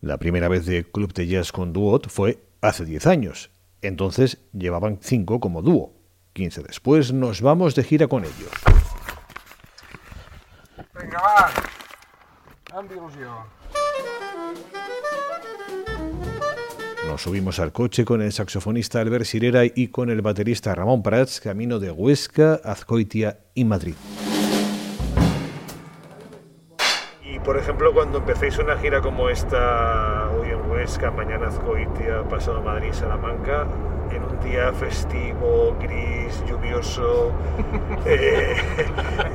La primera vez de Club de Jazz con Duot fue hace 10 años. Entonces llevaban 5 como dúo. 15 después nos vamos de gira con ellos. Venga, va. Nos subimos al coche con el saxofonista Albert Sirera y con el baterista Ramón Prats, camino de Huesca, Azcoitia y Madrid. Y por ejemplo, cuando empecéis una gira como esta, hoy en Huesca, mañana Azcoitia, pasado Madrid, Salamanca, en un día festivo, gris, lluvioso, eh,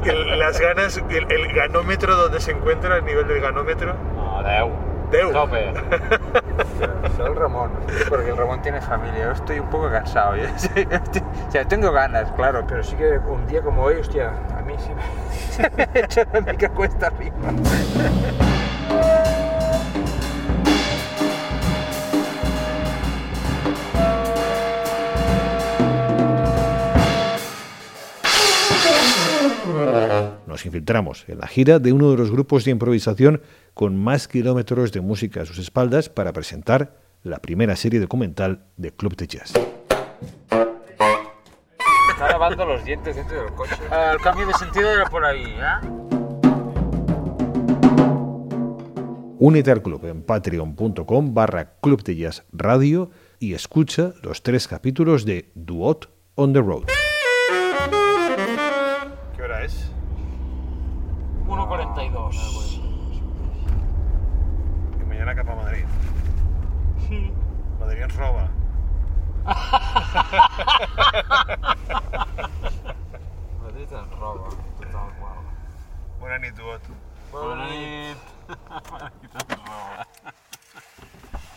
el- las ganas, el, el ganómetro donde se encuentra, el nivel del ganómetro, No, 10. Deu. Tope. El Ramón, porque el Ramón tiene familia. Estoy un poco cansado. O sea, tengo ganas, claro, pero sí que un día como hoy, hostia, a mí sí me, me ha hecho la mica cuesta arriba. Nos infiltramos en la gira de uno de los grupos de improvisación con más kilómetros de música a sus espaldas para presentar la primera serie documental de Club de Jazz. Está lavando los dientes dentro del coche. El cambio de sentido era por ahí, ¿eh? Únete al club en patreon.com barra Club de Jazz Radio y escucha los tres capítulos de Duot on the Road. ¿Qué hora es? 1.42. Madrid ens roba. Madrid en roba, total qual. Bona nit, Duot. Bona nit. Madrid en roba.